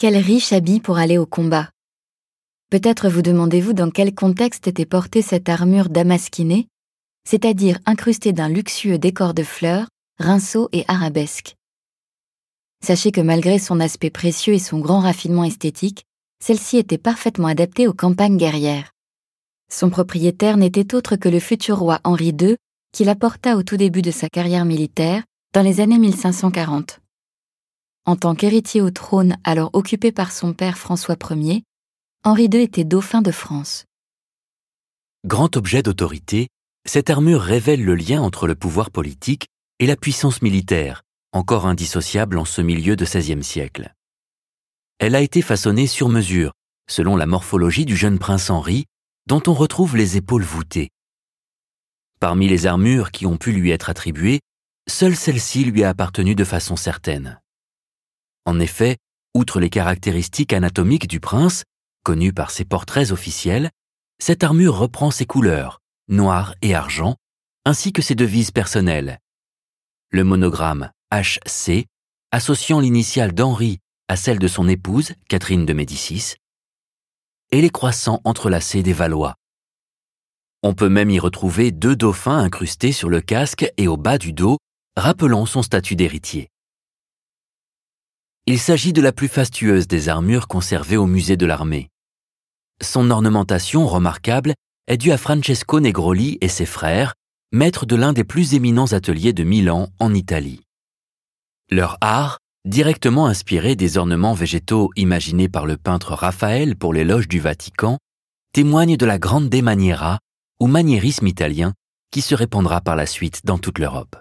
Quel riche habit pour aller au combat. Peut-être vous demandez-vous dans quel contexte était portée cette armure damasquinée, c'est-à-dire incrustée d'un luxueux décor de fleurs, rinceaux et arabesques. Sachez que malgré son aspect précieux et son grand raffinement esthétique, celle-ci était parfaitement adaptée aux campagnes guerrières. Son propriétaire n'était autre que le futur roi Henri II, qui la porta au tout début de sa carrière militaire, dans les années 1540. En tant qu'héritier au trône alors occupé par son père François Ier, Henri II était dauphin de France. Grand objet d'autorité, cette armure révèle le lien entre le pouvoir politique et la puissance militaire, encore indissociable en ce milieu de XVIe siècle. Elle a été façonnée sur mesure, selon la morphologie du jeune prince Henri, dont on retrouve les épaules voûtées. Parmi les armures qui ont pu lui être attribuées, seule celle-ci lui a appartenu de façon certaine. En effet, outre les caractéristiques anatomiques du prince, connues par ses portraits officiels, cette armure reprend ses couleurs, noir et argent, ainsi que ses devises personnelles. Le monogramme HC, associant l'initiale d'Henri à celle de son épouse, Catherine de Médicis, et les croissants entrelacés des Valois. On peut même y retrouver deux dauphins incrustés sur le casque et au bas du dos, rappelant son statut d'héritier. Il s'agit de la plus fastueuse des armures conservées au musée de l'armée. Son ornementation remarquable est due à Francesco Negroli et ses frères, maîtres de l'un des plus éminents ateliers de Milan en Italie. Leur art, directement inspiré des ornements végétaux imaginés par le peintre Raphaël pour les loges du Vatican, témoigne de la grande maniera ou maniérisme italien qui se répandra par la suite dans toute l'Europe.